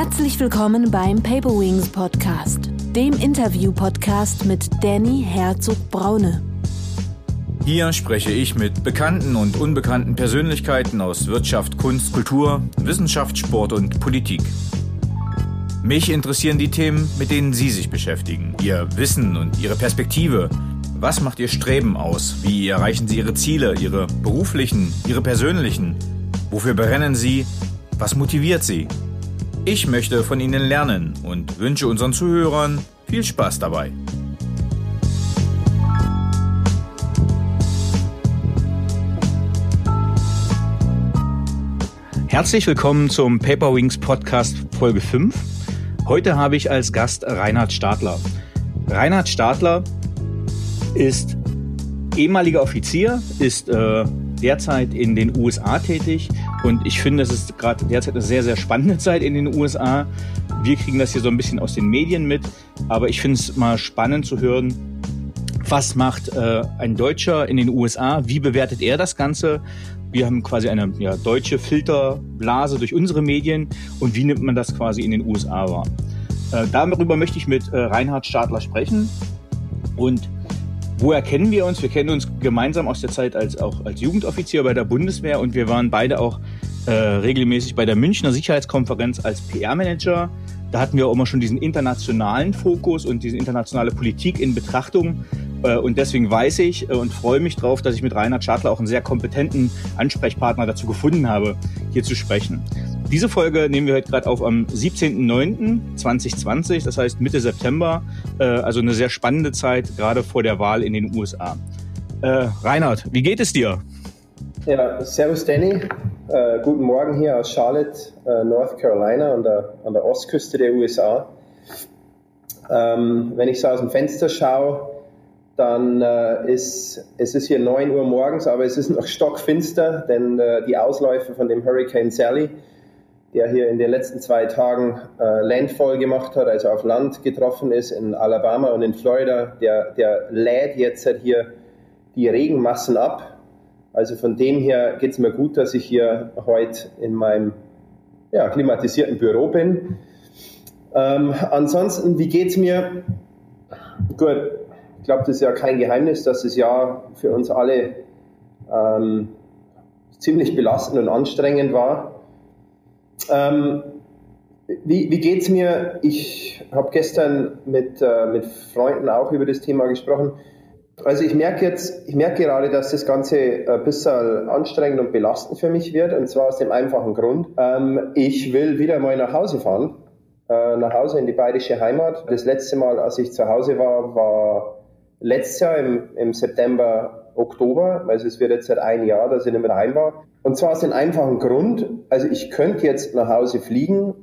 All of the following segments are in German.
Herzlich willkommen beim Paper Wings Podcast, dem Interview-Podcast mit Danny Herzog-Braune. Hier spreche ich mit bekannten und unbekannten Persönlichkeiten aus Wirtschaft, Kunst, Kultur, Wissenschaft, Sport und Politik. Mich interessieren die Themen, mit denen Sie sich beschäftigen, Ihr Wissen und Ihre Perspektive. Was macht Ihr Streben aus? Wie erreichen Sie Ihre Ziele, Ihre beruflichen, Ihre persönlichen? Wofür brennen Sie? Was motiviert Sie? Ich möchte von Ihnen lernen und wünsche unseren Zuhörern viel Spaß dabei. Herzlich willkommen zum Paper Wings Podcast Folge 5. Heute habe ich als Gast Reinhard Stadler. Reinhard Stadler ist ehemaliger Offizier, ist äh, derzeit in den USA tätig und ich finde, es ist gerade derzeit eine sehr, sehr spannende Zeit in den USA. Wir kriegen das hier so ein bisschen aus den Medien mit, aber ich finde es mal spannend zu hören, was macht äh, ein Deutscher in den USA, wie bewertet er das Ganze? Wir haben quasi eine ja, deutsche Filterblase durch unsere Medien und wie nimmt man das quasi in den USA wahr? Äh, darüber möchte ich mit äh, Reinhard Stadler sprechen und Woher kennen wir uns? Wir kennen uns gemeinsam aus der Zeit als auch als Jugendoffizier bei der Bundeswehr und wir waren beide auch äh, regelmäßig bei der Münchner Sicherheitskonferenz als PR-Manager. Da hatten wir auch immer schon diesen internationalen Fokus und diese internationale Politik in Betrachtung. Äh, und deswegen weiß ich äh, und freue mich drauf, dass ich mit Reinhard Schadler auch einen sehr kompetenten Ansprechpartner dazu gefunden habe, hier zu sprechen. Diese Folge nehmen wir heute gerade auf am 17.09.2020, das heißt Mitte September. Äh, also eine sehr spannende Zeit, gerade vor der Wahl in den USA. Äh, Reinhard, wie geht es dir? Ja, servus Danny. Äh, guten Morgen hier aus Charlotte, äh, North Carolina, an der, an der Ostküste der USA. Ähm, wenn ich so aus dem Fenster schaue, dann äh, ist es ist hier 9 Uhr morgens, aber es ist noch stockfinster, denn äh, die Ausläufe von dem Hurricane Sally der hier in den letzten zwei Tagen äh, Landfall gemacht hat, also auf Land getroffen ist in Alabama und in Florida, der, der lädt jetzt halt hier die Regenmassen ab. Also von dem her geht es mir gut, dass ich hier heute in meinem ja, klimatisierten Büro bin. Ähm, ansonsten, wie geht es mir? Gut, ich glaube, das ist ja kein Geheimnis, dass das Jahr für uns alle ähm, ziemlich belastend und anstrengend war. Ähm, wie wie geht es mir? Ich habe gestern mit, äh, mit Freunden auch über das Thema gesprochen. Also ich merke jetzt, ich merke gerade, dass das Ganze ein bisschen anstrengend und belastend für mich wird. Und zwar aus dem einfachen Grund. Ähm, ich will wieder mal nach Hause fahren. Äh, nach Hause in die bayerische Heimat. Das letzte Mal, als ich zu Hause war, war letztes Jahr im, im September, Oktober. Also es wird jetzt seit einem Jahr, dass ich nicht mehr daheim war. Und zwar aus dem einfachen Grund, also ich könnte jetzt nach Hause fliegen,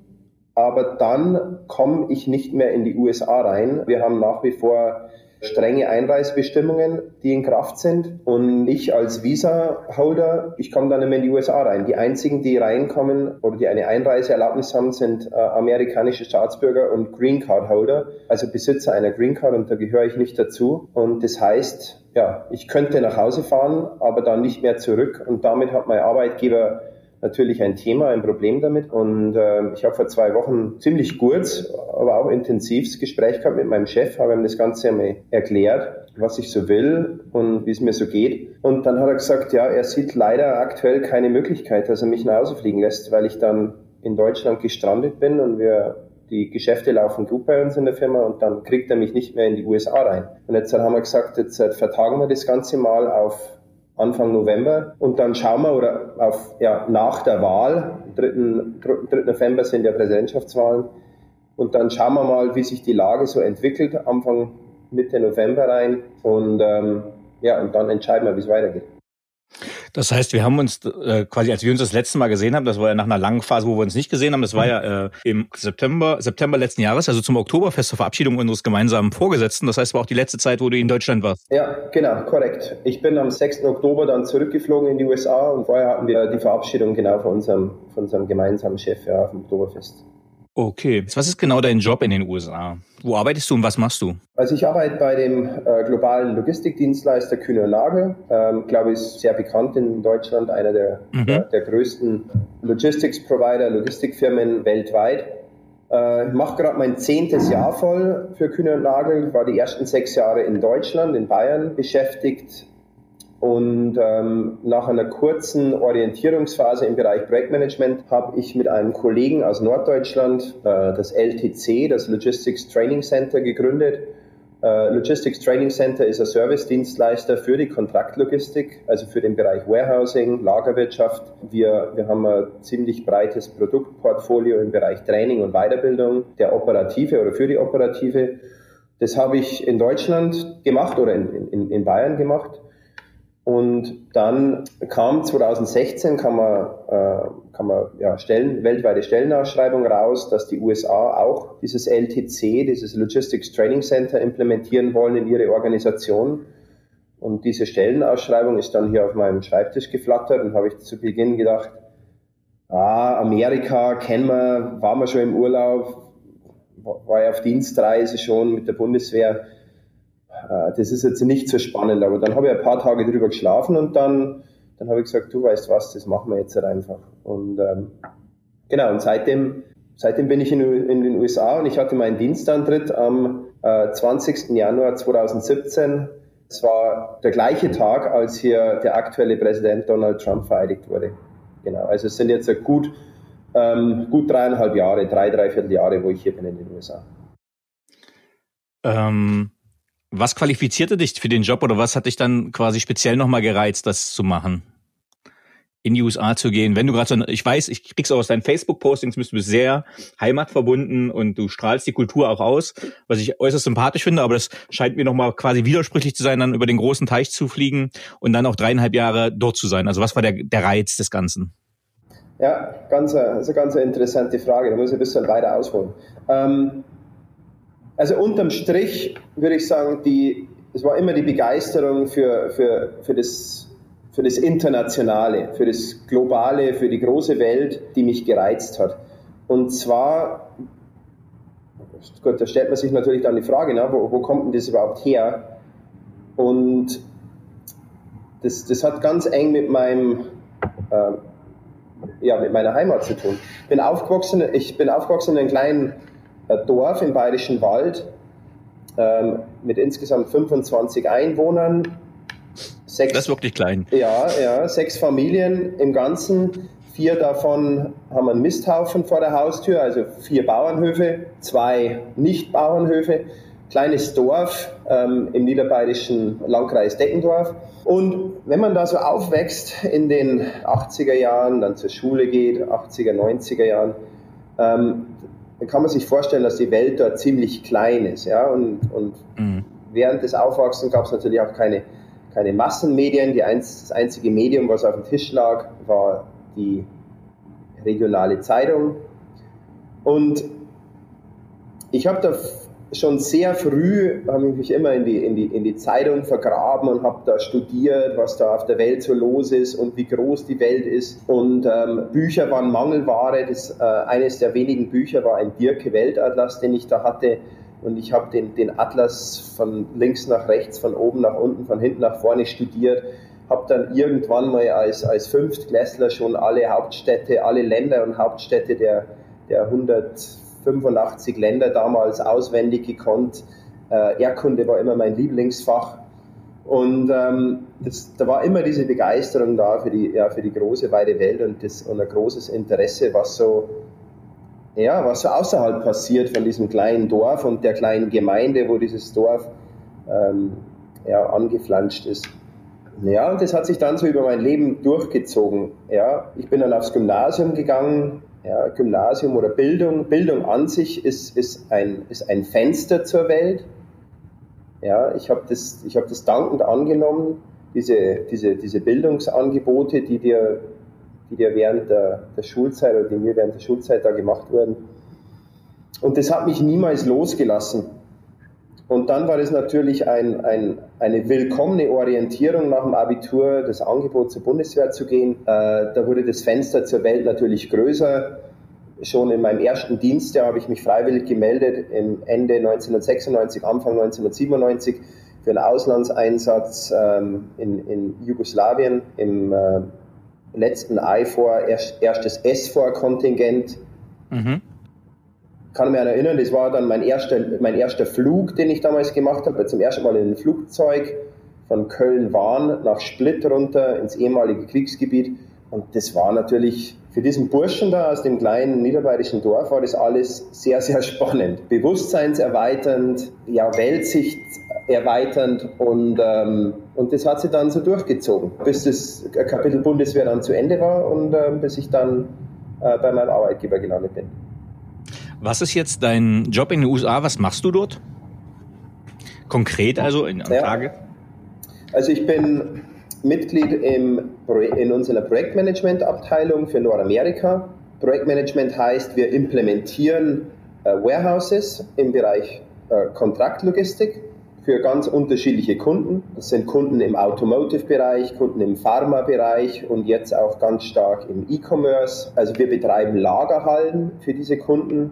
aber dann komme ich nicht mehr in die USA rein. Wir haben nach wie vor strenge Einreisebestimmungen, die in Kraft sind. Und ich als Visa-Holder, ich komme dann nicht mehr in die USA rein. Die einzigen, die reinkommen oder die eine Einreiseerlaubnis haben, sind äh, amerikanische Staatsbürger und Green Card-Holder, also Besitzer einer Green Card und da gehöre ich nicht dazu. Und das heißt, ja, ich könnte nach Hause fahren, aber dann nicht mehr zurück. Und damit hat mein Arbeitgeber natürlich ein Thema, ein Problem damit. Und äh, ich habe vor zwei Wochen ziemlich kurz, aber auch intensivs Gespräch gehabt mit meinem Chef, habe ihm das Ganze einmal erklärt, was ich so will und wie es mir so geht. Und dann hat er gesagt, ja, er sieht leider aktuell keine Möglichkeit, dass er mich nach Hause fliegen lässt, weil ich dann in Deutschland gestrandet bin und wir die Geschäfte laufen gut bei uns in der Firma und dann kriegt er mich nicht mehr in die USA rein. Und jetzt haben wir gesagt, jetzt vertagen wir das Ganze mal auf Anfang November und dann schauen wir oder auf ja, nach der Wahl, 3. 3. November sind ja Präsidentschaftswahlen und dann schauen wir mal, wie sich die Lage so entwickelt, Anfang Mitte November rein und ähm, ja und dann entscheiden wir, wie es weitergeht. Das heißt, wir haben uns äh, quasi, als wir uns das letzte Mal gesehen haben, das war ja nach einer langen Phase, wo wir uns nicht gesehen haben, das war ja äh, im September, September letzten Jahres, also zum Oktoberfest zur Verabschiedung unseres gemeinsamen Vorgesetzten. Das heißt, war auch die letzte Zeit, wo du in Deutschland warst. Ja, genau, korrekt. Ich bin am 6. Oktober dann zurückgeflogen in die USA und vorher hatten wir die Verabschiedung genau von unserem, von unserem gemeinsamen Chef ja, auf dem Oktoberfest. Okay. Was ist genau dein Job in den USA? Wo arbeitest du und was machst du? Also ich arbeite bei dem äh, globalen Logistikdienstleister Kühne Nagel. Ähm, glaube ich, ist sehr bekannt in Deutschland, einer der, mhm. der, der größten Logistics-Provider, Logistikfirmen weltweit. Äh, ich mache gerade mein zehntes Jahr voll für Kühne und Nagel, war die ersten sechs Jahre in Deutschland, in Bayern beschäftigt und ähm, nach einer kurzen Orientierungsphase im Bereich Projektmanagement habe ich mit einem Kollegen aus Norddeutschland äh, das LTC, das Logistics Training Center, gegründet. Äh, Logistics Training Center ist ein Service-Dienstleister für die Kontraktlogistik, also für den Bereich Warehousing, Lagerwirtschaft. Wir, wir haben ein ziemlich breites Produktportfolio im Bereich Training und Weiterbildung der Operative oder für die Operative. Das habe ich in Deutschland gemacht oder in, in, in Bayern gemacht. Und dann kam 2016 kann man, äh, kann man ja, Stellen, weltweite Stellenausschreibung raus, dass die USA auch dieses LTC, dieses Logistics Training Center implementieren wollen in ihre Organisation. Und diese Stellenausschreibung ist dann hier auf meinem Schreibtisch geflattert und habe ich zu Beginn gedacht, ah, Amerika kennen wir, waren wir schon im Urlaub, war ja auf Dienstreise schon mit der Bundeswehr das ist jetzt nicht so spannend, aber dann habe ich ein paar Tage drüber geschlafen und dann, dann habe ich gesagt, du weißt was, das machen wir jetzt halt einfach. Und ähm, genau, und seitdem, seitdem bin ich in, in, den USA und ich hatte meinen Dienstantritt am äh, 20. Januar 2017. Es war der gleiche Tag, als hier der aktuelle Präsident Donald Trump vereidigt wurde. Genau, also es sind jetzt gut, ähm, gut dreieinhalb Jahre, drei, dreiviertel Jahre, wo ich hier bin in den USA. Ähm, was qualifizierte dich für den Job oder was hat dich dann quasi speziell nochmal gereizt, das zu machen? in die USA zu gehen. Wenn du gerade so, ich weiß, ich krieg's auch aus deinen Facebook-Postings, bist du sehr heimatverbunden und du strahlst die Kultur auch aus, was ich äußerst sympathisch finde, aber das scheint mir nochmal quasi widersprüchlich zu sein, dann über den großen Teich zu fliegen und dann auch dreieinhalb Jahre dort zu sein. Also was war der, der Reiz des Ganzen? Ja, ganz, ist eine ganz interessante Frage, da muss ich ein bisschen weiter ausholen. Ähm, also unterm Strich würde ich sagen, die, es war immer die Begeisterung für, für, für, das, für das Internationale, für das Globale, für die große Welt, die mich gereizt hat. Und zwar, gut, da stellt man sich natürlich dann die Frage, na, wo, wo kommt denn das überhaupt her? Und das, das hat ganz eng mit meinem äh, ja, mit meiner Heimat zu tun. Bin aufgewachsen, ich bin aufgewachsen in einem kleinen Dorf im Bayerischen Wald ähm, mit insgesamt 25 Einwohnern. Sechs, das ist wirklich klein. Ja, ja, sechs Familien im Ganzen. Vier davon haben einen Misthaufen vor der Haustür, also vier Bauernhöfe, zwei Nicht-Bauernhöfe. Kleines Dorf ähm, im niederbayerischen Landkreis Deckendorf. Und wenn man da so aufwächst in den 80er Jahren, dann zur Schule geht, 80er, 90er Jahren, ähm, dann kann man sich vorstellen, dass die Welt dort ziemlich klein ist. Ja? Und, und mhm. während des Aufwachsens gab es natürlich auch keine, keine Massenmedien. Die einz, das einzige Medium, was auf dem Tisch lag, war die regionale Zeitung. Und ich habe da schon sehr früh habe ich mich immer in die, in die, in die Zeitung vergraben und habe da studiert, was da auf der Welt so los ist und wie groß die Welt ist. Und ähm, Bücher waren Mangelware. Das, äh, eines der wenigen Bücher war ein Birke Weltatlas, den ich da hatte. Und ich habe den, den Atlas von links nach rechts, von oben nach unten, von hinten nach vorne studiert. Habe dann irgendwann mal als, als Fünftklässler schon alle Hauptstädte, alle Länder und Hauptstädte der, der 100 85 Länder damals auswendig gekonnt. Äh, Erdkunde war immer mein Lieblingsfach. Und ähm, das, da war immer diese Begeisterung da für die, ja, für die große, weite Welt und, das, und ein großes Interesse, was so, ja, was so außerhalb passiert von diesem kleinen Dorf und der kleinen Gemeinde, wo dieses Dorf ähm, ja, angeflanscht ist. Ja, und das hat sich dann so über mein Leben durchgezogen. Ja, ich bin dann aufs Gymnasium gegangen, ja, Gymnasium oder Bildung, Bildung an sich ist, ist, ein, ist ein Fenster zur Welt. Ja, ich habe das, hab das dankend angenommen, diese, diese, diese Bildungsangebote, die dir, die dir während der, der Schulzeit oder die mir während der Schulzeit da gemacht wurden. Und das hat mich niemals losgelassen. Und dann war es natürlich ein, ein, eine willkommene Orientierung nach dem Abitur, das Angebot zur Bundeswehr zu gehen. Äh, da wurde das Fenster zur Welt natürlich größer. Schon in meinem ersten Dienstjahr habe ich mich freiwillig gemeldet, im Ende 1996, Anfang 1997, für einen Auslandseinsatz ähm, in, in Jugoslawien im äh, letzten IFOR, erst, erstes SFOR-Kontingent. Mhm. Kann mich erinnern, das war dann mein erster, mein erster Flug, den ich damals gemacht habe, zum ersten Mal in ein Flugzeug von Köln-Wahn nach Split runter ins ehemalige Kriegsgebiet. Und das war natürlich für diesen Burschen da aus dem kleinen niederbayerischen Dorf war das alles sehr, sehr spannend. Bewusstseinserweiternd, ja, Weltsicht erweiternd und, ähm, und das hat sich dann so durchgezogen, bis das Kapitel Bundeswehr dann zu Ende war und äh, bis ich dann äh, bei meinem Arbeitgeber gelandet bin. Was ist jetzt dein Job in den USA? Was machst du dort? Konkret also in, am ja. Tage? Also ich bin Mitglied im, in unserer Projektmanagement-Abteilung für Nordamerika. Projektmanagement heißt, wir implementieren äh, Warehouses im Bereich äh, Kontraktlogistik für ganz unterschiedliche Kunden. Das sind Kunden im Automotive-Bereich, Kunden im Pharma-Bereich und jetzt auch ganz stark im E-Commerce. Also wir betreiben Lagerhallen für diese Kunden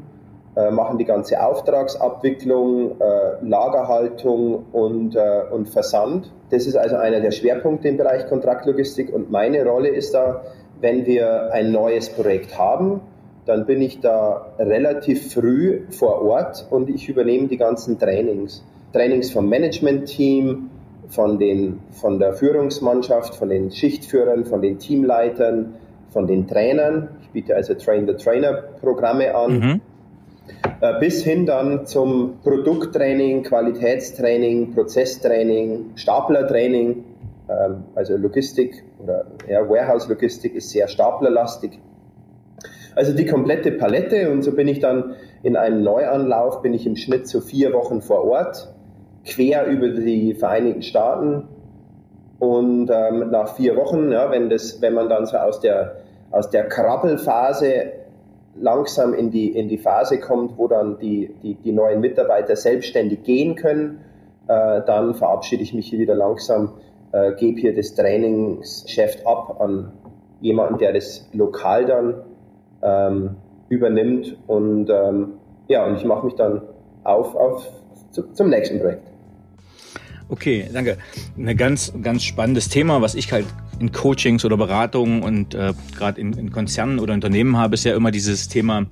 machen die ganze Auftragsabwicklung, äh, Lagerhaltung und, äh, und Versand. Das ist also einer der Schwerpunkte im Bereich Kontraktlogistik und meine Rolle ist da, wenn wir ein neues Projekt haben, dann bin ich da relativ früh vor Ort und ich übernehme die ganzen Trainings. Trainings vom Management-Team, von, von der Führungsmannschaft, von den Schichtführern, von den Teamleitern, von den Trainern. Ich biete also Train-the-Trainer-Programme an. Mhm äh, bis hin dann zum Produkttraining, Qualitätstraining, Prozesstraining, Staplertraining, ähm, also Logistik oder ja, Warehouse-Logistik ist sehr staplerlastig. Also die komplette Palette. Und so bin ich dann in einem Neuanlauf, bin ich im Schnitt so vier Wochen vor Ort, quer über die Vereinigten Staaten. Und ähm, nach vier Wochen, ja, wenn, das, wenn man dann so aus der, aus der Krabbelphase langsam in die, in die Phase kommt, wo dann die, die, die neuen Mitarbeiter selbstständig gehen können, äh, dann verabschiede ich mich hier wieder langsam, äh, gebe hier das Trainingsgeschäft ab an jemanden, der das lokal dann ähm, übernimmt und ähm, ja, und ich mache mich dann auf, auf zu, zum nächsten Projekt. Okay, danke. Ein ganz, ganz spannendes Thema, was ich halt in Coachings oder Beratungen und äh, gerade in, in, Konzernen oder Unternehmen habe, ist ja immer dieses Thema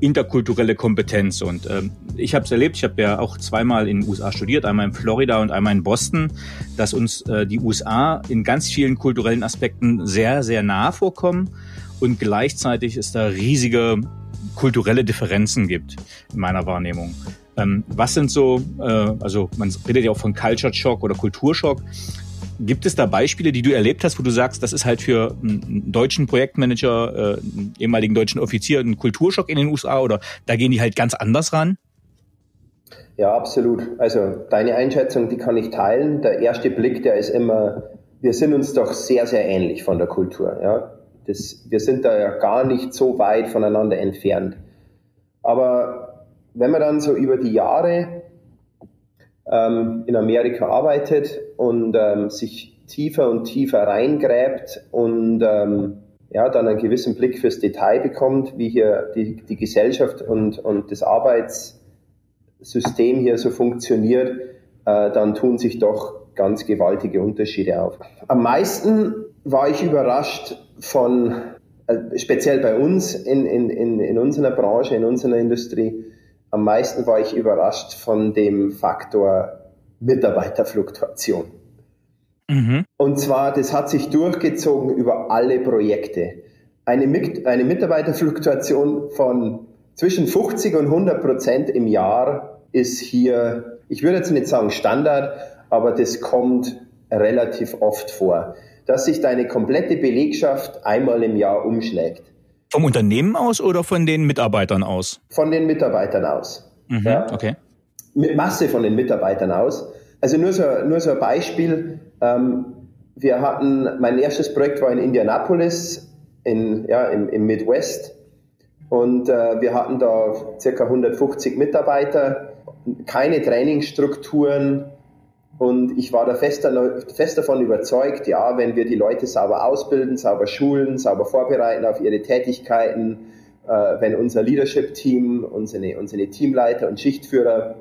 interkulturelle Kompetenz. Und äh, ich habe es erlebt, ich habe ja auch zweimal in den USA studiert, einmal in Florida und einmal in Boston, dass uns äh, die USA in ganz vielen kulturellen Aspekten sehr, sehr nah vorkommen und gleichzeitig es da riesige kulturelle Differenzen gibt in meiner Wahrnehmung. Ähm, was sind so, äh, also man redet ja auch von Culture Shock oder Kulturschock. Gibt es da Beispiele, die du erlebt hast, wo du sagst, das ist halt für einen deutschen Projektmanager, äh, einen ehemaligen deutschen Offizier ein Kulturschock in den USA oder da gehen die halt ganz anders ran? Ja, absolut. Also deine Einschätzung, die kann ich teilen. Der erste Blick, der ist immer, wir sind uns doch sehr, sehr ähnlich von der Kultur. Ja? Das, wir sind da ja gar nicht so weit voneinander entfernt. Aber wenn man dann so über die Jahre ähm, in Amerika arbeitet und ähm, sich tiefer und tiefer reingräbt und ähm, ja, dann einen gewissen Blick fürs Detail bekommt, wie hier die, die Gesellschaft und, und das Arbeitssystem hier so funktioniert, äh, dann tun sich doch ganz gewaltige Unterschiede auf. Am meisten war ich überrascht von, äh, speziell bei uns in, in, in, in unserer Branche, in unserer Industrie, am meisten war ich überrascht von dem Faktor Mitarbeiterfluktuation. Mhm. Und zwar, das hat sich durchgezogen über alle Projekte. Eine, eine Mitarbeiterfluktuation von zwischen 50 und 100 Prozent im Jahr ist hier, ich würde jetzt nicht sagen Standard, aber das kommt relativ oft vor, dass sich deine komplette Belegschaft einmal im Jahr umschlägt. Vom Unternehmen aus oder von den Mitarbeitern aus? Von den Mitarbeitern aus. Mhm, ja. Okay. Mit Masse von den Mitarbeitern aus. Also nur so, nur so ein Beispiel. Ähm, wir hatten, mein erstes Projekt war in Indianapolis, in, ja, im, im Midwest. Und äh, wir hatten da circa 150 Mitarbeiter, keine Trainingsstrukturen, und ich war da fest, fest, davon überzeugt, ja, wenn wir die Leute sauber ausbilden, sauber schulen, sauber vorbereiten auf ihre Tätigkeiten, äh, wenn unser Leadership-Team, unsere, unsere Teamleiter und Schichtführer,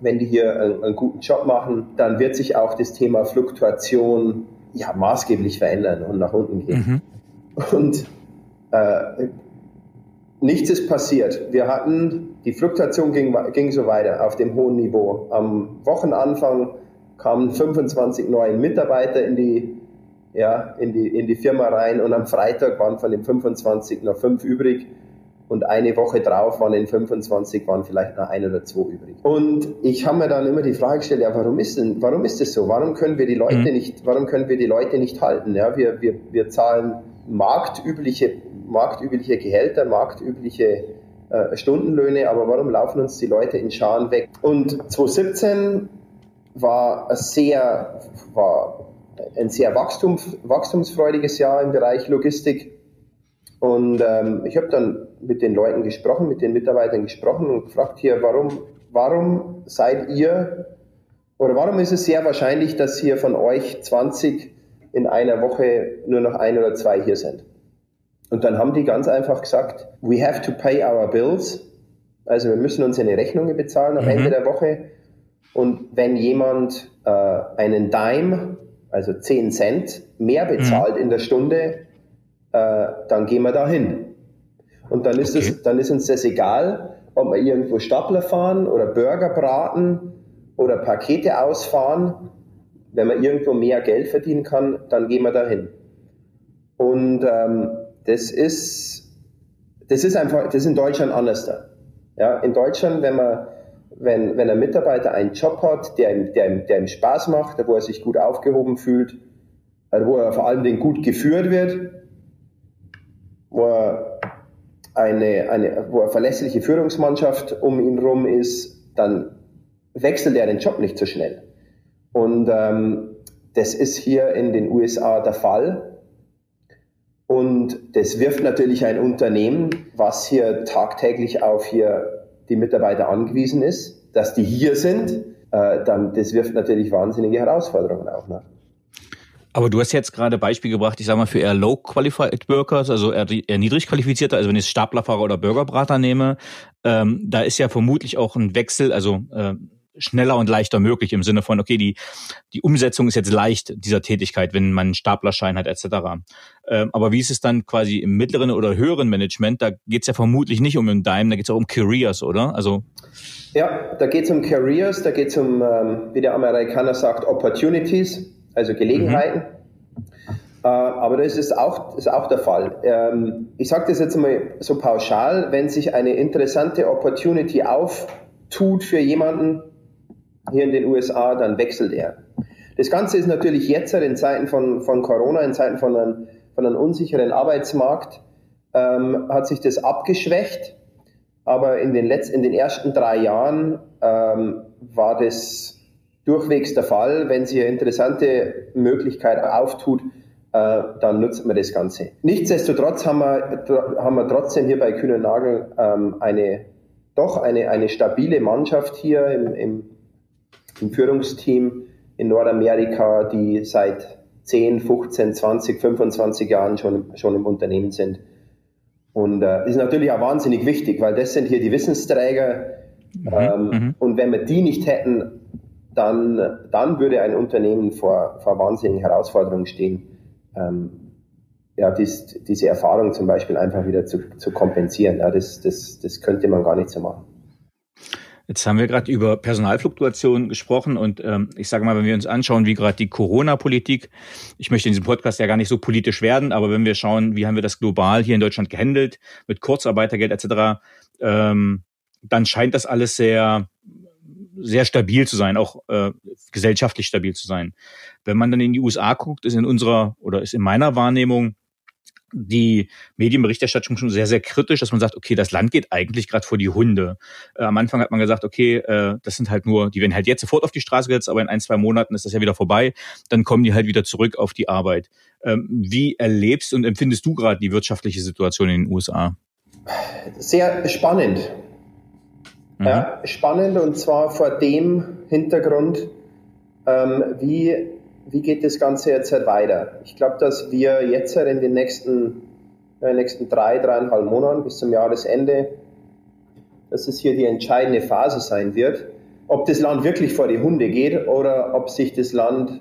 wenn die hier einen, einen, guten Job machen, dann wird sich auch das Thema Fluktuation ja, maßgeblich verändern und nach unten gehen. Mhm. Und äh, nichts ist passiert. Wir hatten die Fluktuation ging, ging so weiter auf dem hohen Niveau. Am Wochenanfang kamen 25 neue Mitarbeiter in die, ja, in die, in die Firma rein und am Freitag waren von den 25 noch fünf übrig und eine Woche drauf waren in 25 waren vielleicht noch ein oder zwei übrig. Und ich habe mir dann immer die Frage gestellt, ja, warum ist denn, warum ist das so? Warum können wir die Leute mhm. nicht, warum können wir die Leute nicht halten? Ja, wir, wir, wir zahlen marktübliche, marktübliche Gehälter, marktübliche äh, Stundenlöhne, aber warum laufen uns die Leute in Scharen weg? Und 2017 war ein sehr, war ein sehr wachstum, wachstumsfreudiges Jahr im Bereich Logistik. Und ähm, ich habe dann mit den Leuten gesprochen, mit den Mitarbeitern gesprochen und gefragt hier, warum, warum seid ihr oder warum ist es sehr wahrscheinlich, dass hier von euch 20 in einer Woche nur noch ein oder zwei hier sind? Und dann haben die ganz einfach gesagt, we have to pay our bills. Also wir müssen unsere Rechnungen bezahlen am mhm. Ende der Woche. Und wenn jemand äh, einen Dime, also 10 Cent, mehr bezahlt mhm. in der Stunde, äh, dann gehen wir da hin. Und dann ist, okay. das, dann ist uns das egal, ob wir irgendwo Stapler fahren oder Burger braten oder Pakete ausfahren. Wenn man irgendwo mehr Geld verdienen kann, dann gehen wir da hin. Und ähm, das ist, das ist einfach, das ist in Deutschland anders da. Ja, in Deutschland, wenn man, wenn, wenn ein Mitarbeiter einen Job hat, der ihm, der, ihm, der ihm Spaß macht, wo er sich gut aufgehoben fühlt, wo er vor allem gut geführt wird, wo er eine, eine, wo eine verlässliche Führungsmannschaft um ihn rum ist, dann wechselt er den Job nicht so schnell. Und ähm, das ist hier in den USA der Fall. Und das wirft natürlich ein Unternehmen, was hier tagtäglich auf hier die Mitarbeiter angewiesen ist, dass die hier sind, äh, dann das wirft natürlich wahnsinnige Herausforderungen auch nach. Aber du hast jetzt gerade Beispiel gebracht, ich sage mal, für eher low-qualified Workers, also eher, eher niedrig qualifizierte, also wenn ich Staplerfahrer oder Burgerbrater nehme, ähm, da ist ja vermutlich auch ein Wechsel, also äh, schneller und leichter möglich im Sinne von, okay, die, die Umsetzung ist jetzt leicht dieser Tätigkeit, wenn man einen Staplerschein hat etc. Ähm, aber wie ist es dann quasi im mittleren oder höheren Management? Da geht es ja vermutlich nicht um einen Dime, da geht es auch um Careers, oder? Also ja, da geht es um Careers, da geht es um, ähm, wie der Amerikaner sagt, Opportunities also Gelegenheiten. Mhm. Äh, aber das ist auch, ist auch der Fall. Ähm, ich sage das jetzt mal so pauschal, wenn sich eine interessante Opportunity auftut für jemanden hier in den USA, dann wechselt er. Das Ganze ist natürlich jetzt in Zeiten von, von Corona, in Zeiten von einem, von einem unsicheren Arbeitsmarkt, ähm, hat sich das abgeschwächt. Aber in den, letzten, in den ersten drei Jahren ähm, war das durchwegs der Fall. Wenn sich eine interessante Möglichkeit auftut, äh, dann nutzt man das Ganze. Nichtsdestotrotz haben wir, haben wir trotzdem hier bei Kühne Nagel ähm, eine, doch eine, eine stabile Mannschaft hier im, im, im Führungsteam in Nordamerika, die seit 10, 15, 20, 25 Jahren schon, schon im Unternehmen sind. Und äh, das ist natürlich auch wahnsinnig wichtig, weil das sind hier die Wissensträger. Mhm, ähm, mhm. Und wenn wir die nicht hätten, dann, dann würde ein Unternehmen vor, vor wahnsinnigen Herausforderungen stehen, ähm, ja, dies, diese Erfahrung zum Beispiel einfach wieder zu, zu kompensieren. Ja, das, das, das könnte man gar nicht so machen. Jetzt haben wir gerade über Personalfluktuation gesprochen und ähm, ich sage mal, wenn wir uns anschauen, wie gerade die Corona-Politik, ich möchte in diesem Podcast ja gar nicht so politisch werden, aber wenn wir schauen, wie haben wir das global hier in Deutschland gehandelt mit Kurzarbeitergeld etc., ähm, dann scheint das alles sehr sehr stabil zu sein, auch äh, gesellschaftlich stabil zu sein. Wenn man dann in die USA guckt, ist in unserer oder ist in meiner Wahrnehmung die Medienberichterstattung schon sehr, sehr kritisch, dass man sagt, okay, das Land geht eigentlich gerade vor die Hunde. Äh, am Anfang hat man gesagt, okay, äh, das sind halt nur, die werden halt jetzt sofort auf die Straße gesetzt, aber in ein, zwei Monaten ist das ja wieder vorbei. Dann kommen die halt wieder zurück auf die Arbeit. Ähm, wie erlebst und empfindest du gerade die wirtschaftliche Situation in den USA? Sehr spannend. Mhm. Ja, spannend und zwar vor dem Hintergrund, ähm, wie, wie geht das Ganze jetzt halt weiter? Ich glaube, dass wir jetzt halt in den nächsten, in den nächsten drei, dreieinhalb Monaten bis zum Jahresende, dass es hier die entscheidende Phase sein wird, ob das Land wirklich vor die Hunde geht oder ob sich das Land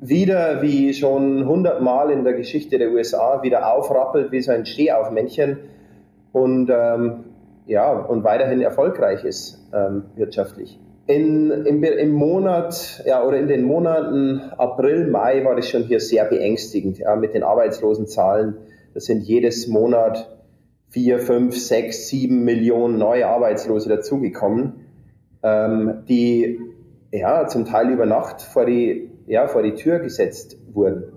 wieder wie schon hundertmal in der Geschichte der USA wieder aufrappelt wie so ein Stehaufmännchen und ähm, ja, und weiterhin erfolgreich ist ähm, wirtschaftlich. In, im, Im Monat, ja, oder in den Monaten April, Mai war das schon hier sehr beängstigend, ja, mit den Arbeitslosenzahlen. Das sind jedes Monat vier, fünf, sechs, sieben Millionen neue Arbeitslose dazugekommen, ähm, die ja zum Teil über Nacht vor die, ja, vor die Tür gesetzt wurden.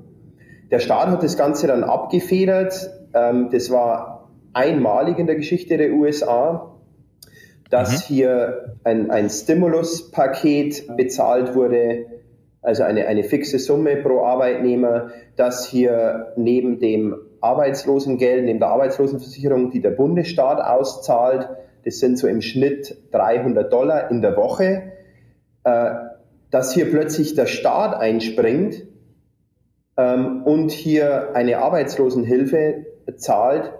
Der Staat hat das Ganze dann abgefedert. Ähm, das war einmalig in der Geschichte der USA dass mhm. hier ein, ein Stimuluspaket bezahlt wurde, also eine, eine fixe Summe pro Arbeitnehmer, dass hier neben dem Arbeitslosengeld, neben der Arbeitslosenversicherung, die der Bundesstaat auszahlt, das sind so im Schnitt 300 Dollar in der Woche, äh, dass hier plötzlich der Staat einspringt ähm, und hier eine Arbeitslosenhilfe zahlt,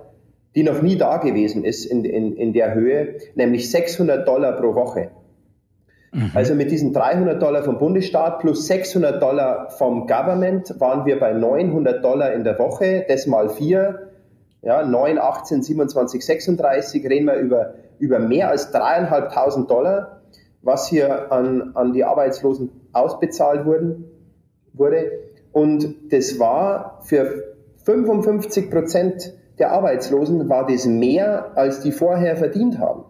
die noch nie da gewesen ist in, in, in der Höhe, nämlich 600 Dollar pro Woche. Mhm. Also mit diesen 300 Dollar vom Bundesstaat plus 600 Dollar vom Government waren wir bei 900 Dollar in der Woche, das mal vier, ja, 9, 18, 27, 36, reden wir über, über mehr als dreieinhalbtausend Dollar, was hier an, an die Arbeitslosen ausbezahlt wurden, wurde. Und das war für 55 Prozent der Arbeitslosen war das mehr, als die vorher verdient haben.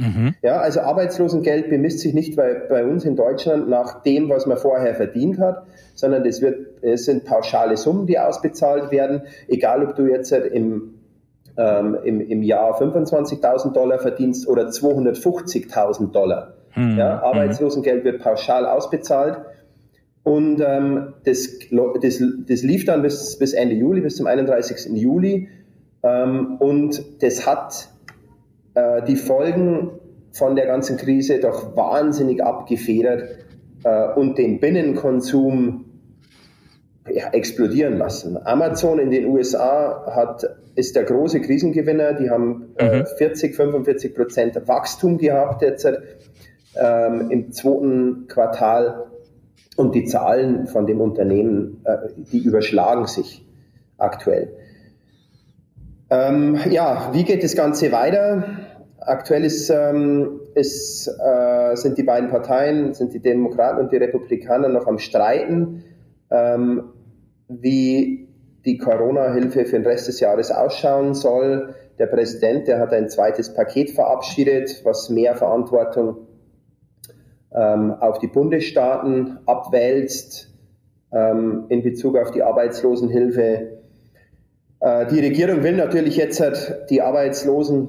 Mhm. Ja, also Arbeitslosengeld bemisst sich nicht bei, bei uns in Deutschland nach dem, was man vorher verdient hat, sondern das wird, es sind pauschale Summen, die ausbezahlt werden, egal ob du jetzt im, ähm, im, im Jahr 25.000 Dollar verdienst oder 250.000 Dollar. Mhm. Ja, Arbeitslosengeld wird pauschal ausbezahlt. Und ähm, das, das, das lief dann bis, bis Ende Juli, bis zum 31. Juli. Ähm, und das hat äh, die Folgen von der ganzen Krise doch wahnsinnig abgefedert äh, und den Binnenkonsum ja, explodieren lassen. Amazon in den USA hat, ist der große Krisengewinner. Die haben äh, 40, mhm. 45 Prozent Wachstum gehabt jetzt ähm, im zweiten Quartal. Und die Zahlen von dem Unternehmen, äh, die überschlagen sich aktuell. Ähm, ja, wie geht das Ganze weiter? Aktuell ist, ähm, ist, äh, sind die beiden Parteien, sind die Demokraten und die Republikaner noch am Streiten, ähm, wie die Corona-Hilfe für den Rest des Jahres ausschauen soll. Der Präsident, der hat ein zweites Paket verabschiedet, was mehr Verantwortung ähm, auf die Bundesstaaten abwälzt ähm, in Bezug auf die Arbeitslosenhilfe. Äh, die Regierung will natürlich jetzt halt die Arbeitslosen,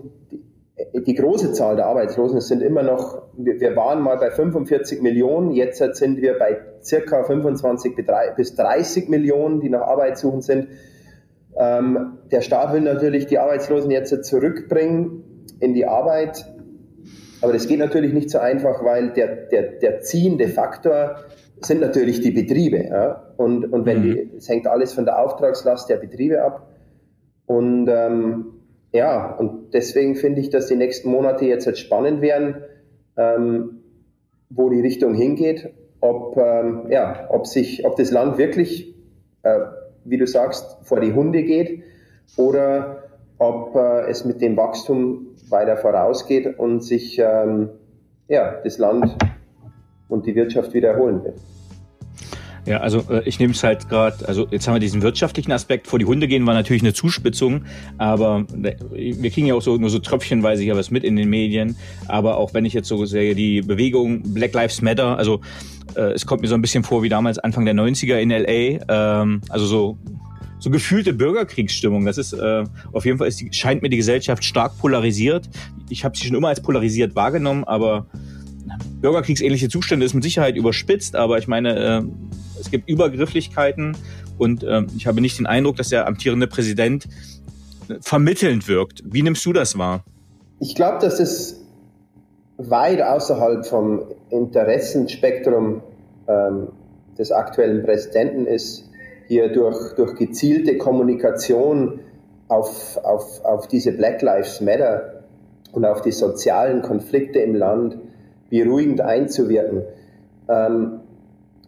die, große Zahl der Arbeitslosen, es sind immer noch, wir waren mal bei 45 Millionen, jetzt halt sind wir bei circa 25 bis 30 Millionen, die nach Arbeit suchen sind. Ähm, der Staat will natürlich die Arbeitslosen jetzt halt zurückbringen in die Arbeit. Aber das geht natürlich nicht so einfach, weil der, der, der ziehende Faktor sind natürlich die Betriebe. Ja? Und, und wenn mhm. die, es hängt alles von der Auftragslast der Betriebe ab. Und ähm, ja, und deswegen finde ich, dass die nächsten Monate jetzt halt spannend werden, ähm, wo die Richtung hingeht, ob, ähm, ja, ob, sich, ob das Land wirklich, äh, wie du sagst, vor die Hunde geht oder ob äh, es mit dem Wachstum weiter vorausgeht und sich ähm, ja, das Land und die Wirtschaft wieder erholen wird. Ja, also äh, ich nehme es halt gerade, also jetzt haben wir diesen wirtschaftlichen Aspekt, vor die Hunde gehen war natürlich eine Zuspitzung, aber äh, wir kriegen ja auch so nur so tröpfchenweise hier was mit in den Medien, aber auch wenn ich jetzt so sehe, die Bewegung Black Lives Matter, also äh, es kommt mir so ein bisschen vor wie damals Anfang der 90er in LA, ähm, also so so gefühlte Bürgerkriegsstimmung. Das ist äh, auf jeden Fall ist die, scheint mir die Gesellschaft stark polarisiert. Ich habe sie schon immer als polarisiert wahrgenommen, aber bürgerkriegsähnliche Zustände ist mit Sicherheit überspitzt, aber ich meine, äh, es gibt Übergrifflichkeiten und äh, ich habe nicht den Eindruck, dass der amtierende Präsident äh, vermittelnd wirkt. Wie nimmst du das wahr? Ich glaube, dass es weit außerhalb vom Interessenspektrum ähm, des aktuellen Präsidenten ist, hier durch, durch gezielte Kommunikation auf, auf, auf diese Black Lives Matter und auf die sozialen Konflikte im Land beruhigend einzuwirken. Ähm,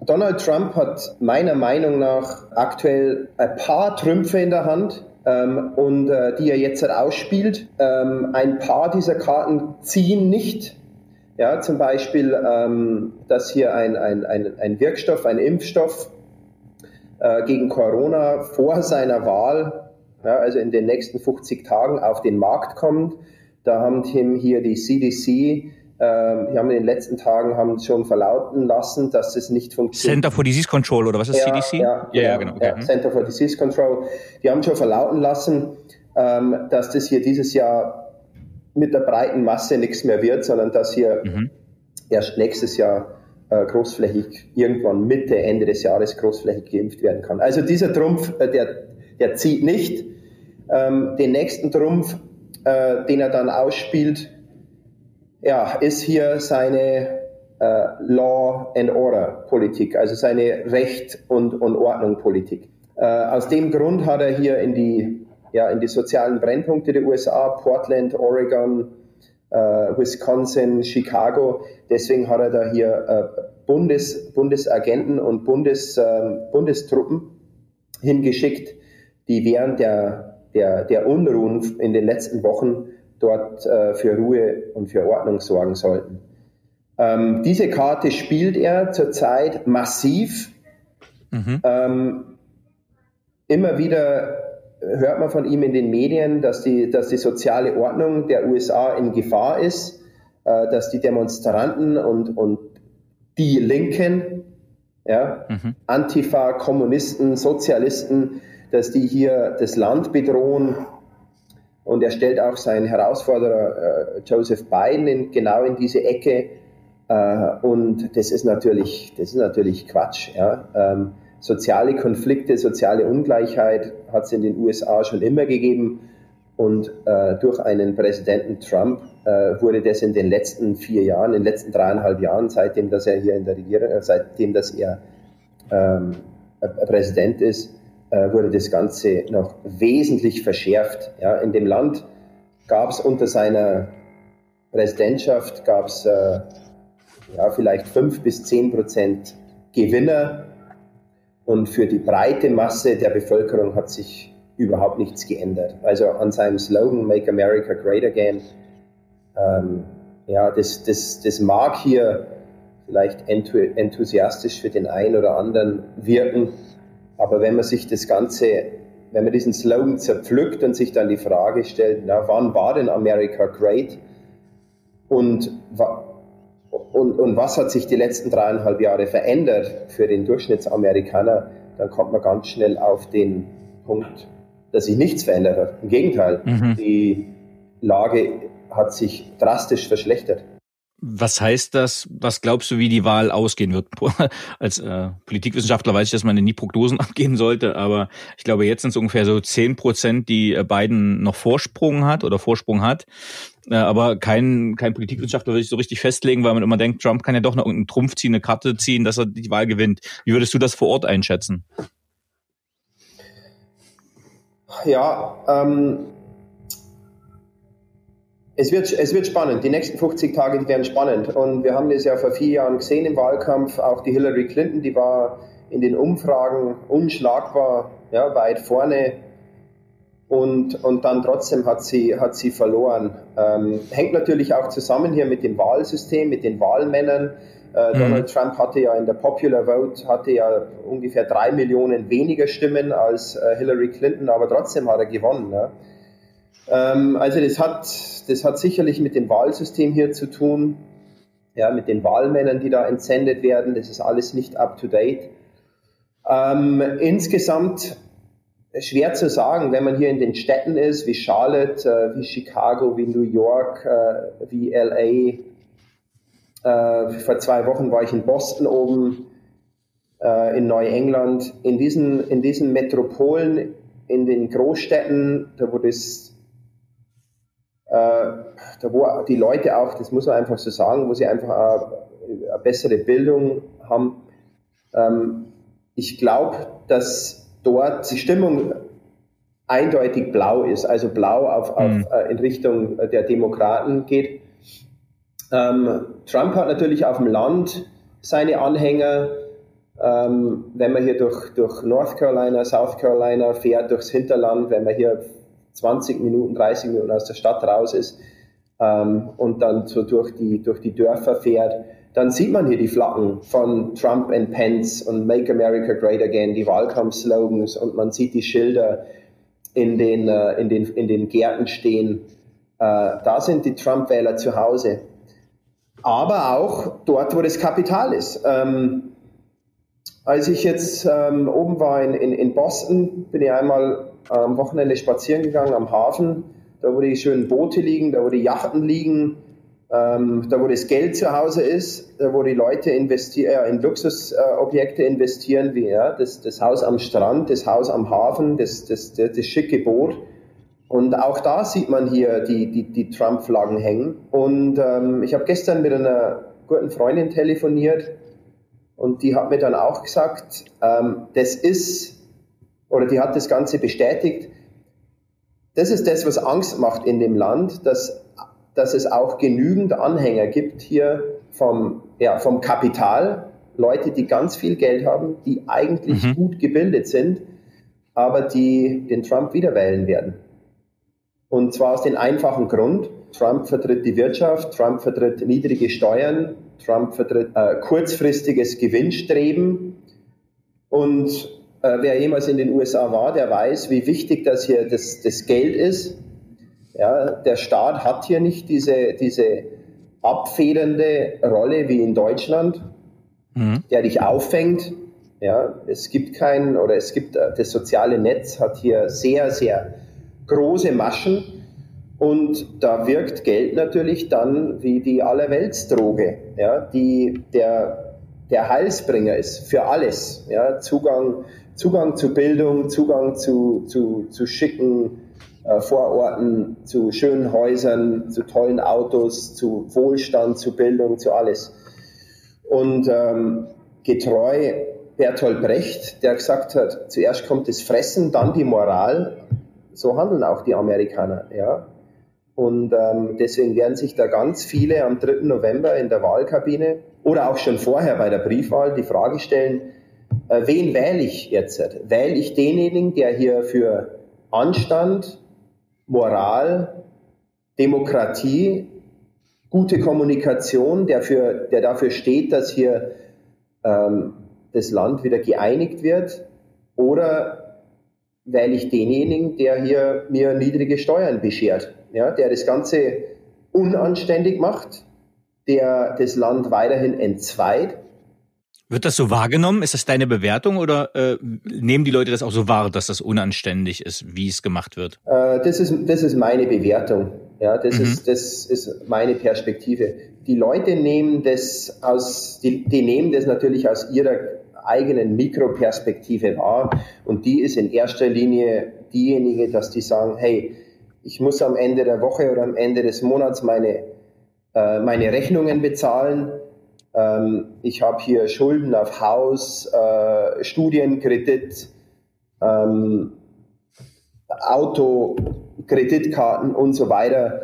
Donald Trump hat meiner Meinung nach aktuell ein paar Trümpfe in der Hand, ähm, und äh, die er jetzt halt ausspielt. Ähm, ein paar dieser Karten ziehen nicht. Ja, zum Beispiel, ähm, dass hier ein, ein, ein, ein Wirkstoff, ein Impfstoff äh, gegen Corona vor seiner Wahl, ja, also in den nächsten 50 Tagen, auf den Markt kommt. Da haben hier die CDC ähm, die haben in den letzten Tagen haben schon verlauten lassen, dass es nicht funktioniert. Center for Disease Control oder was ist ja, CDC? Ja, ja, ja genau. Okay. Ja, Center for Disease Control. Die haben schon verlauten lassen, ähm, dass das hier dieses Jahr mit der breiten Masse nichts mehr wird, sondern dass hier mhm. erst nächstes Jahr äh, großflächig irgendwann Mitte, Ende des Jahres großflächig geimpft werden kann. Also dieser Trumpf, äh, der, der zieht nicht. Ähm, den nächsten Trumpf, äh, den er dann ausspielt, ja, ist hier seine äh, Law and Order Politik, also seine Recht und, und Ordnung Politik. Äh, aus dem Grund hat er hier in die, ja, in die sozialen Brennpunkte der USA, Portland, Oregon, äh, Wisconsin, Chicago, deswegen hat er da hier äh, Bundes, Bundesagenten und Bundes, ähm, Bundestruppen hingeschickt, die während der, der, der Unruhen in den letzten Wochen dort äh, für Ruhe und für Ordnung sorgen sollten. Ähm, diese Karte spielt er zurzeit massiv. Mhm. Ähm, immer wieder hört man von ihm in den Medien, dass die, dass die soziale Ordnung der USA in Gefahr ist, äh, dass die Demonstranten und, und die Linken, ja, mhm. Antifa, Kommunisten, Sozialisten, dass die hier das Land bedrohen und er stellt auch seinen Herausforderer äh, Joseph Biden in, genau in diese Ecke. Äh, und das ist natürlich, das ist natürlich Quatsch. Ja? Ähm, soziale Konflikte, soziale Ungleichheit hat es in den USA schon immer gegeben. Und äh, durch einen Präsidenten Trump äh, wurde das in den letzten vier Jahren, in den letzten dreieinhalb Jahren, seitdem dass er hier in der Regierung, äh, seitdem dass er ähm, Präsident ist, wurde das Ganze noch wesentlich verschärft. Ja, in dem Land gab es unter seiner Präsidentschaft gab es äh, ja, vielleicht fünf bis zehn Prozent Gewinner und für die breite Masse der Bevölkerung hat sich überhaupt nichts geändert. Also an seinem Slogan Make America Great Again, ähm, ja, das, das, das mag hier vielleicht enthusiastisch für den einen oder anderen wirken, aber wenn man sich das Ganze, wenn man diesen Slogan zerpflückt und sich dann die Frage stellt, na, wann war denn America great? Und, und, und was hat sich die letzten dreieinhalb Jahre verändert für den Durchschnittsamerikaner, dann kommt man ganz schnell auf den Punkt, dass sich nichts verändert hat. Im Gegenteil, mhm. die Lage hat sich drastisch verschlechtert. Was heißt das? Was glaubst du, wie die Wahl ausgehen wird? Als äh, Politikwissenschaftler weiß ich, dass man nie Prognosen abgehen sollte, aber ich glaube, jetzt sind es ungefähr so zehn Prozent, die äh, Biden noch Vorsprung hat oder Vorsprung hat. Äh, aber kein, kein Politikwissenschaftler würde sich so richtig festlegen, weil man immer denkt, Trump kann ja doch noch irgendeinen Trumpf ziehen, eine Karte ziehen, dass er die Wahl gewinnt. Wie würdest du das vor Ort einschätzen? Ja, ähm, es wird, es wird spannend. Die nächsten 50 Tage, die werden spannend. Und wir haben das ja vor vier Jahren gesehen im Wahlkampf. Auch die Hillary Clinton, die war in den Umfragen unschlagbar, ja, weit vorne. Und, und dann trotzdem hat sie, hat sie verloren. Ähm, hängt natürlich auch zusammen hier mit dem Wahlsystem, mit den Wahlmännern. Äh, mhm. Donald Trump hatte ja in der Popular Vote hatte ja ungefähr drei Millionen weniger Stimmen als äh, Hillary Clinton, aber trotzdem hat er gewonnen. Ja. Ähm, also das hat, das hat sicherlich mit dem Wahlsystem hier zu tun, ja, mit den Wahlmännern, die da entsendet werden. Das ist alles nicht up-to-date. Ähm, insgesamt schwer zu sagen, wenn man hier in den Städten ist, wie Charlotte, äh, wie Chicago, wie New York, äh, wie LA. Äh, vor zwei Wochen war ich in Boston oben, äh, in Neuengland. In diesen, in diesen Metropolen, in den Großstädten, da wo das da wo die Leute auch, das muss man einfach so sagen, wo sie einfach eine, eine bessere Bildung haben. Ähm, ich glaube, dass dort die Stimmung eindeutig blau ist, also blau auf, mhm. auf, äh, in Richtung der Demokraten geht. Ähm, Trump hat natürlich auf dem Land seine Anhänger, Ähm, wenn man hier durch, durch North Carolina, South Carolina fährt, durchs Hinterland, wenn man hier 20 Minuten, 30 Minuten aus der Stadt raus ist ähm, und dann so durch die, durch die Dörfer fährt, dann sieht man hier die Flaggen von Trump and Pence und Make America Great Again, die Wahlkampfslogans und man sieht die Schilder in den, äh, in den, in den Gärten stehen. Äh, da sind die Trump-Wähler zu Hause. Aber auch dort, wo das Kapital ist. Ähm, als ich jetzt ähm, oben war in, in, in Boston, bin ich einmal am Wochenende spazieren gegangen am Hafen, da wo die schönen Boote liegen, da wo die Yachten liegen, ähm, da wo das Geld zu Hause ist, da wo die Leute investieren, äh, in Luxusobjekte äh, investieren, wie ja, das, das Haus am Strand, das Haus am Hafen, das, das, das, das schicke Boot. Und auch da sieht man hier die, die, die Trump-Flaggen hängen. Und ähm, ich habe gestern mit einer guten Freundin telefoniert und die hat mir dann auch gesagt, ähm, das ist, oder die hat das Ganze bestätigt, das ist das, was Angst macht in dem Land, dass dass es auch genügend Anhänger gibt hier vom, ja, vom Kapital, Leute, die ganz viel Geld haben, die eigentlich mhm. gut gebildet sind, aber die den Trump wieder wählen werden. Und zwar aus dem einfachen Grund, Trump vertritt die Wirtschaft, Trump vertritt niedrige Steuern, Trump vertritt äh, kurzfristiges Gewinnstreben. Und wer jemals in den USA war, der weiß, wie wichtig das hier das, das Geld ist. Ja, der Staat hat hier nicht diese, diese abfedernde Rolle wie in Deutschland, mhm. der dich auffängt. Ja, es gibt kein, oder es gibt, äh, das soziale Netz hat hier sehr, sehr große Maschen und da wirkt Geld natürlich dann wie die Allerweltsdroge, ja, die der, der Heilsbringer ist für alles. Ja, Zugang, Zugang zu Bildung, Zugang zu, zu, zu schicken äh, Vororten, zu schönen Häusern, zu tollen Autos, zu Wohlstand, zu Bildung, zu alles. Und ähm, getreu Bertolt Brecht, der gesagt hat, zuerst kommt das Fressen, dann die Moral. So handeln auch die Amerikaner, ja. Und ähm, deswegen werden sich da ganz viele am 3. November in der Wahlkabine oder auch schon vorher bei der Briefwahl die Frage stellen, äh, wen wähle ich jetzt? Wähle ich denjenigen, der hier für Anstand, Moral, Demokratie, gute Kommunikation, der, für, der dafür steht, dass hier ähm, das Land wieder geeinigt wird? Oder wähle ich denjenigen, der hier mir niedrige Steuern beschert, ja, der das Ganze unanständig macht, der das Land weiterhin entzweit wird das so wahrgenommen? Ist das deine Bewertung oder äh, nehmen die Leute das auch so wahr, dass das unanständig ist, wie es gemacht wird? Äh, das, ist, das ist meine Bewertung. Ja, das, mhm. ist, das ist meine Perspektive. Die Leute nehmen das aus, die, die nehmen das natürlich aus ihrer eigenen Mikroperspektive wahr und die ist in erster Linie diejenige, dass die sagen, hey, ich muss am Ende der Woche oder am Ende des Monats meine, äh, meine Rechnungen bezahlen ähm, ich habe hier Schulden auf Haus, äh, Studienkredit, ähm, Auto, Kreditkarten und so weiter.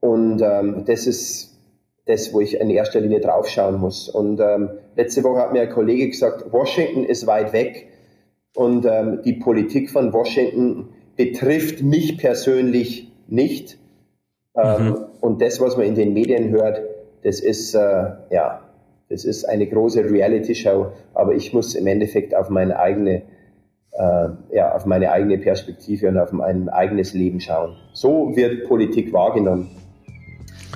Und ähm, das ist das, wo ich in erster Linie draufschauen muss. Und ähm, letzte Woche hat mir ein Kollege gesagt, Washington ist weit weg und ähm, die Politik von Washington betrifft mich persönlich nicht. Ähm, mhm. Und das, was man in den Medien hört, das ist äh, ja das ist eine große Reality-Show, aber ich muss im Endeffekt auf meine eigene, äh, ja, auf meine eigene Perspektive und auf mein eigenes Leben schauen. So wird Politik wahrgenommen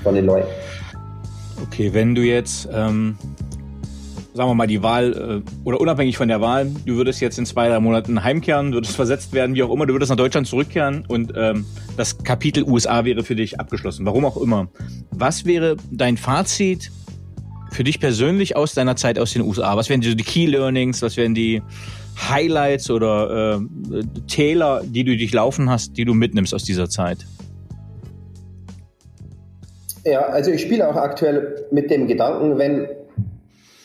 von den Leuten. Okay, wenn du jetzt, ähm, sagen wir mal, die Wahl äh, oder unabhängig von der Wahl, du würdest jetzt in zwei, drei Monaten heimkehren, würdest versetzt werden, wie auch immer, du würdest nach Deutschland zurückkehren und ähm, das Kapitel USA wäre für dich abgeschlossen, warum auch immer. Was wäre dein Fazit für dich persönlich aus deiner Zeit aus den USA? Was wären die, die Key Learnings? Was wären die Highlights oder äh, Täler, die du dich laufen hast, die du mitnimmst aus dieser Zeit? Ja, also ich spiele auch aktuell mit dem Gedanken, wenn,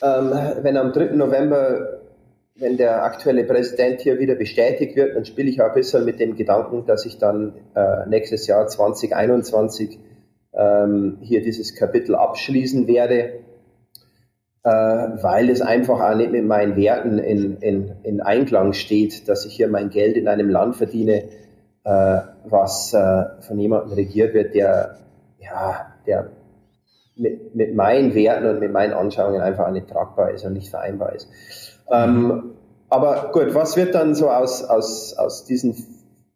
ähm, wenn am 3. November, wenn der aktuelle Präsident hier wieder bestätigt wird, dann spiele ich auch ein bisschen mit dem Gedanken, dass ich dann äh, nächstes Jahr 2021 ähm, hier dieses Kapitel abschließen werde weil es einfach auch nicht mit meinen Werten in, in, in Einklang steht, dass ich hier mein Geld in einem Land verdiene, äh, was äh, von jemandem regiert wird, der, ja, der mit, mit meinen Werten und mit meinen Anschauungen einfach nicht tragbar ist und nicht vereinbar ist. Ähm, aber gut, was wird dann so aus, aus, aus diesen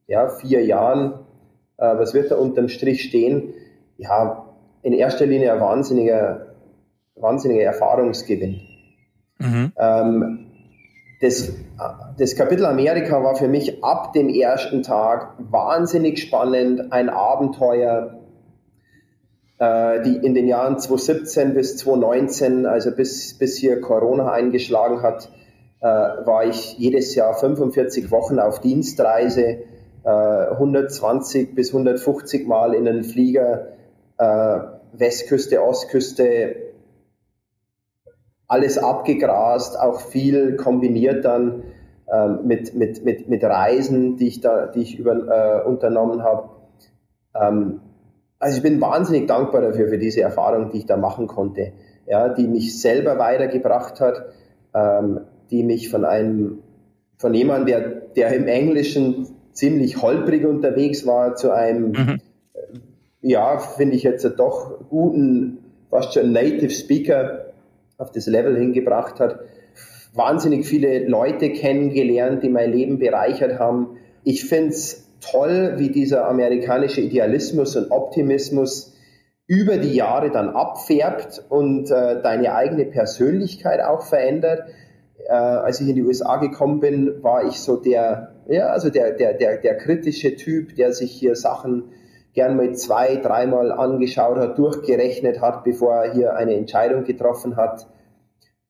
ja, vier Jahren, äh, was wird da unterm Strich stehen? Ja, in erster Linie ein wahnsinniger, wahnsinniger Erfahrungsgewinn. Mhm. Ähm, das, das Kapitel Amerika war für mich ab dem ersten Tag wahnsinnig spannend, ein Abenteuer, äh, die in den Jahren 2017 bis 2019, also bis, bis hier Corona eingeschlagen hat, äh, war ich jedes Jahr 45 Wochen auf Dienstreise, äh, 120 bis 150 Mal in einen Flieger, äh, Westküste, Ostküste, alles abgegrast, auch viel kombiniert dann ähm, mit, mit, mit, mit Reisen, die ich da, die ich über, äh, unternommen habe. Ähm, also ich bin wahnsinnig dankbar dafür, für diese Erfahrung, die ich da machen konnte, ja, die mich selber weitergebracht hat, ähm, die mich von einem, von jemandem, der, der im Englischen ziemlich holprig unterwegs war, zu einem, mhm. ja, finde ich jetzt doch guten, fast schon Native Speaker auf das Level hingebracht hat. Wahnsinnig viele Leute kennengelernt, die mein Leben bereichert haben. Ich finde es toll, wie dieser amerikanische Idealismus und Optimismus über die Jahre dann abfärbt und äh, deine eigene Persönlichkeit auch verändert. Äh, als ich in die USA gekommen bin, war ich so der, ja, also der, der, der, der kritische Typ, der sich hier Sachen gern mal zwei, dreimal angeschaut hat, durchgerechnet hat, bevor er hier eine Entscheidung getroffen hat.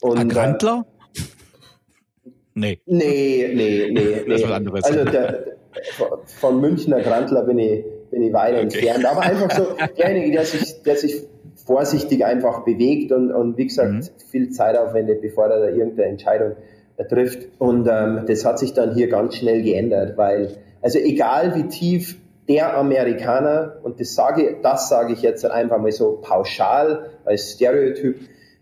Und, Ein Grantler? Nee. Nee, nee, nee. nee. Also der, von Münchner Grantler bin ich, bin ich weit okay. entfernt. Aber einfach so derjenige, der sich, der sich vorsichtig einfach bewegt und, und wie gesagt, mhm. viel Zeit aufwendet, bevor er da irgendeine Entscheidung trifft. Und ähm, das hat sich dann hier ganz schnell geändert, weil, also egal wie tief der Amerikaner, und das sage, das sage ich jetzt einfach mal so pauschal als Stereotyp,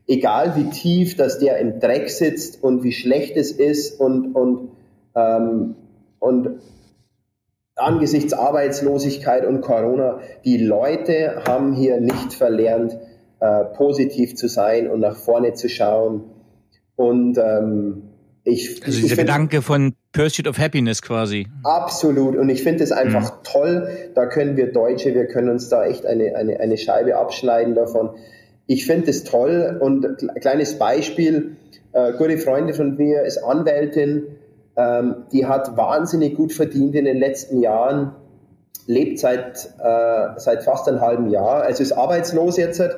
egal wie tief, dass der im Dreck sitzt und wie schlecht es ist und, und, ähm, und angesichts Arbeitslosigkeit und Corona, die Leute haben hier nicht verlernt, äh, positiv zu sein und nach vorne zu schauen. Und ähm, ich, also dieser find, Gedanke von Pursuit of Happiness quasi. Absolut. Und ich finde es einfach mhm. toll. Da können wir Deutsche, wir können uns da echt eine, eine, eine Scheibe abschneiden davon. Ich finde es toll. Und kleines Beispiel. Äh, gute Freundin von mir ist Anwältin ähm, die hat wahnsinnig gut verdient in den letzten Jahren, lebt seit, äh, seit fast einem halben Jahr, also ist arbeitslos jetzt. Ähm,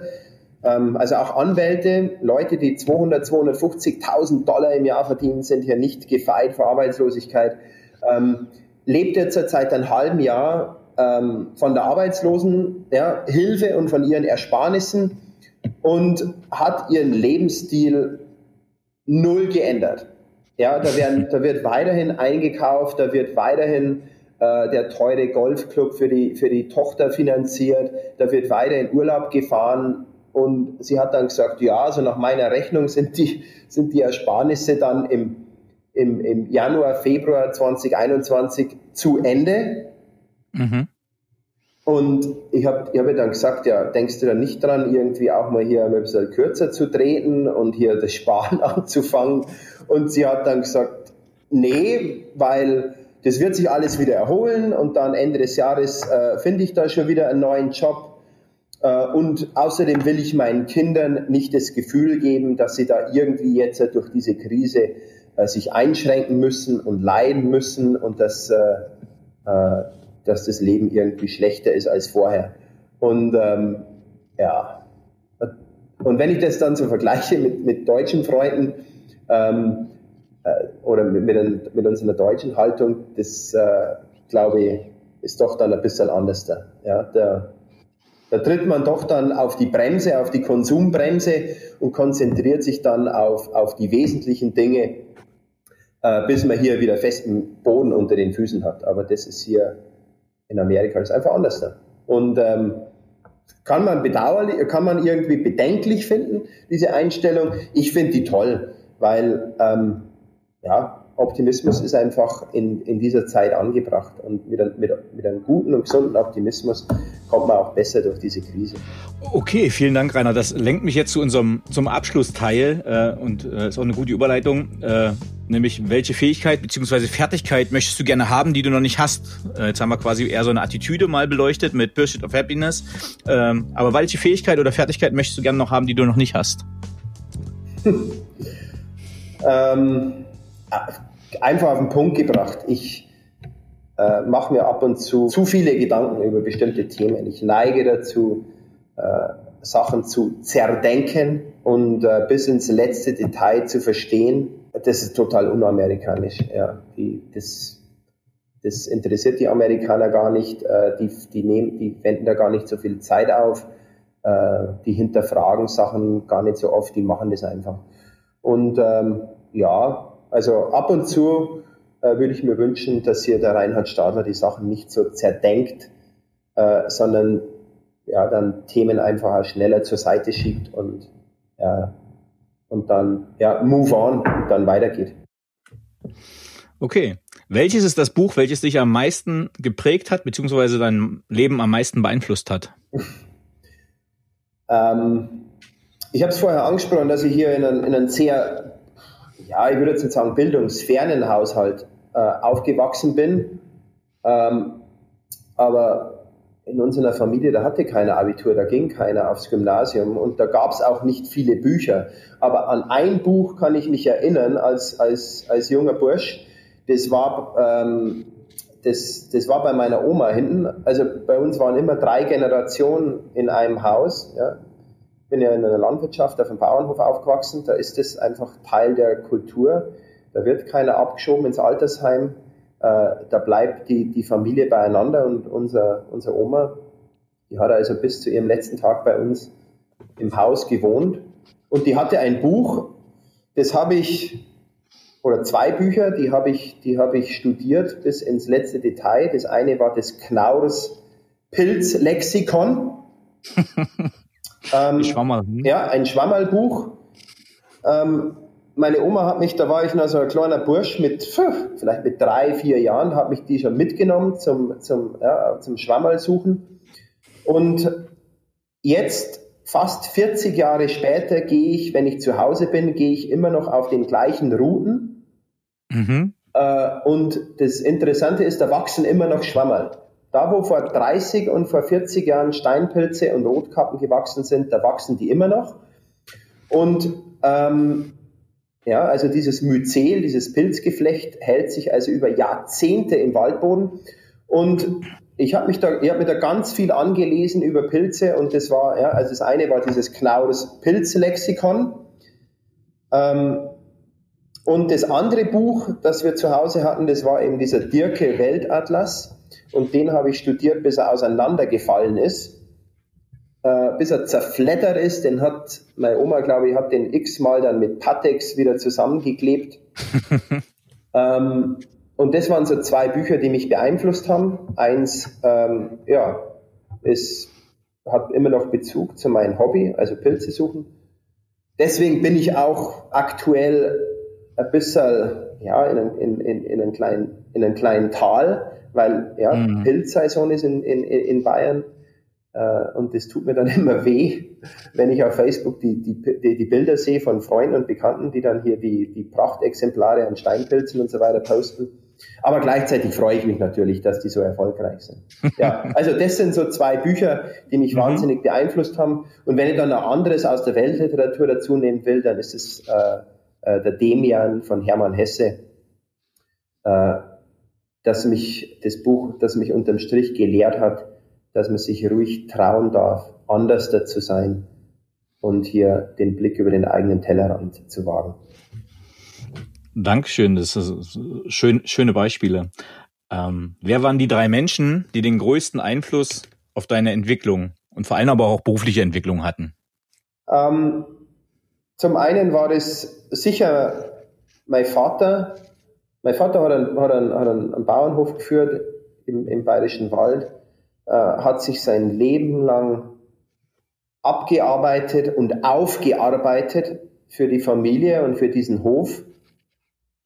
also auch Anwälte, Leute, die 200, 250.000 Dollar im Jahr verdienen, sind hier nicht gefeit vor Arbeitslosigkeit. Ähm, lebt jetzt seit einem halben Jahr ähm, von der Arbeitslosenhilfe ja, und von ihren Ersparnissen und hat ihren Lebensstil null geändert. Ja, da, werden, da wird weiterhin eingekauft, da wird weiterhin äh, der teure Golfclub für die, für die Tochter finanziert, da wird weiterhin Urlaub gefahren und sie hat dann gesagt, ja, also nach meiner Rechnung sind die, sind die Ersparnisse dann im, im, im Januar, Februar 2021 zu Ende. Mhm. Und ich habe ich hab dann gesagt, ja, denkst du da nicht dran, irgendwie auch mal hier ein bisschen kürzer zu treten und hier das Sparen anzufangen? Und sie hat dann gesagt, nee, weil das wird sich alles wieder erholen und dann Ende des Jahres äh, finde ich da schon wieder einen neuen Job. Äh, und außerdem will ich meinen Kindern nicht das Gefühl geben, dass sie da irgendwie jetzt durch diese Krise äh, sich einschränken müssen und leiden müssen und dass, äh, äh, dass das Leben irgendwie schlechter ist als vorher. Und ähm, ja, und wenn ich das dann so vergleiche mit, mit deutschen Freunden, ähm, äh, oder mit, mit, mit, unserer deutschen Haltung, das äh, glaube ich, ist doch dann ein bisschen anders da. Ja, da, da tritt man doch dann auf die Bremse, auf die Konsumbremse und konzentriert sich dann auf, auf die wesentlichen Dinge, äh, bis man hier wieder festen Boden unter den Füßen hat. Aber das ist hier in Amerika ist einfach anders da. Und ähm, Kann man bedauerlich, kann man irgendwie bedenklich finden, diese Einstellung. Ich finde die toll, weil ähm, ja, Optimismus ist einfach in, in dieser Zeit angebracht und mit, mit, mit einem guten und gesunden Optimismus kommt man auch besser durch diese Krise. Okay, vielen Dank, Rainer. Das lenkt mich jetzt zu unserem zum Abschlussteil äh, und äh, ist auch eine gute Überleitung. Äh, nämlich, welche Fähigkeit bzw. Fertigkeit möchtest du gerne haben, die du noch nicht hast? Äh, jetzt haben wir quasi eher so eine Attitüde mal beleuchtet mit Pursuit of Happiness. Ähm, aber welche Fähigkeit oder Fertigkeit möchtest du gerne noch haben, die du noch nicht hast? ähm, einfach auf den Punkt gebracht. Ich äh, mache mir ab und zu zu viele Gedanken über bestimmte Themen. Ich neige dazu, äh, Sachen zu zerdenken und äh, bis ins letzte Detail zu verstehen. Das ist total unamerikanisch. Ja. Die, das, das interessiert die Amerikaner gar nicht. Äh, die, die, nehmen, die wenden da gar nicht so viel Zeit auf. Äh, die hinterfragen Sachen gar nicht so oft. Die machen das einfach. Und ähm, ja, also ab und zu äh, würde ich mir wünschen, dass hier der Reinhard Stadler die Sachen nicht so zerdenkt, äh, sondern ja, dann Themen einfach schneller zur Seite schiebt und, ja, und dann ja, move on und dann weitergeht. Okay. Welches ist das Buch, welches dich am meisten geprägt hat, beziehungsweise dein Leben am meisten beeinflusst hat? ähm, ich habe es vorher angesprochen, dass ich hier in einem, in einem sehr ja, ich würde jetzt nicht sagen bildungsfernen Haushalt äh, aufgewachsen bin. Ähm, aber in unserer Familie, da hatte keiner Abitur, da ging keiner aufs Gymnasium und da gab es auch nicht viele Bücher. Aber an ein Buch kann ich mich erinnern als, als, als junger Bursch. Das war, ähm, das, das war bei meiner Oma hinten. Also bei uns waren immer drei Generationen in einem Haus. Ja bin ja in einer Landwirtschaft auf einem Bauernhof aufgewachsen, da ist das einfach Teil der Kultur. Da wird keiner abgeschoben ins Altersheim, äh, da bleibt die, die Familie beieinander und unser, unser Oma, die hat also bis zu ihrem letzten Tag bei uns im Haus gewohnt und die hatte ein Buch, das habe ich, oder zwei Bücher, die habe ich, die habe ich studiert bis ins letzte Detail. Das eine war das Knaurs Pilzlexikon. Ähm, Schwammerl. Hm? Ja, ein Schwammerlbuch. Ähm, meine Oma hat mich, da war ich noch so ein kleiner Bursch mit, vielleicht mit drei, vier Jahren, hat mich die schon mitgenommen zum, zum, ja, zum Schwammerl suchen. Und jetzt, fast 40 Jahre später, gehe ich, wenn ich zu Hause bin, gehe ich immer noch auf den gleichen Routen. Mhm. Äh, und das Interessante ist, da wachsen immer noch Schwammerl. Da, wo vor 30 und vor 40 Jahren Steinpilze und Rotkappen gewachsen sind, da wachsen die immer noch. Und ähm, ja, also dieses Myzel, dieses Pilzgeflecht hält sich also über Jahrzehnte im Waldboden. Und ich habe mich da, ich habe mir da ganz viel angelesen über Pilze und das war, ja, also das eine war dieses Knaus Pilzlexikon. Ähm, und das andere Buch, das wir zu Hause hatten, das war eben dieser Dirke Weltatlas und den habe ich studiert, bis er auseinandergefallen ist, äh, bis er zerflettert ist. Den hat meine Oma, glaube ich, hat den x-mal dann mit Patex wieder zusammengeklebt. ähm, und das waren so zwei Bücher, die mich beeinflusst haben. Eins, ähm, ja, es hat immer noch Bezug zu meinem Hobby, also Pilze suchen. Deswegen bin ich auch aktuell ein bisschen ja, in, einem, in, in, in, einem, kleinen, in einem kleinen Tal, weil ja, mhm. Pilzsaison ist in, in, in Bayern äh, und das tut mir dann immer weh, wenn ich auf Facebook die, die, die, die Bilder sehe von Freunden und Bekannten, die dann hier die, die Prachtexemplare an Steinpilzen und so weiter posten. Aber gleichzeitig freue ich mich natürlich, dass die so erfolgreich sind. Ja, also das sind so zwei Bücher, die mich mhm. wahnsinnig beeinflusst haben. Und wenn ich dann noch anderes aus der Weltliteratur dazu nehmen will, dann ist es äh, äh, der Demian von Hermann Hesse. Äh, dass mich das Buch, das mich unterm Strich gelehrt hat, dass man sich ruhig trauen darf, anders zu sein und hier den Blick über den eigenen Tellerrand zu wagen. Dankeschön, das ist schön, schöne Beispiele. Ähm, wer waren die drei Menschen, die den größten Einfluss auf deine Entwicklung und vor allem aber auch berufliche Entwicklung hatten? Ähm, zum einen war es sicher mein Vater, mein Vater hat einen, hat einen, hat einen Bauernhof geführt im, im Bayerischen Wald, äh, hat sich sein Leben lang abgearbeitet und aufgearbeitet für die Familie und für diesen Hof.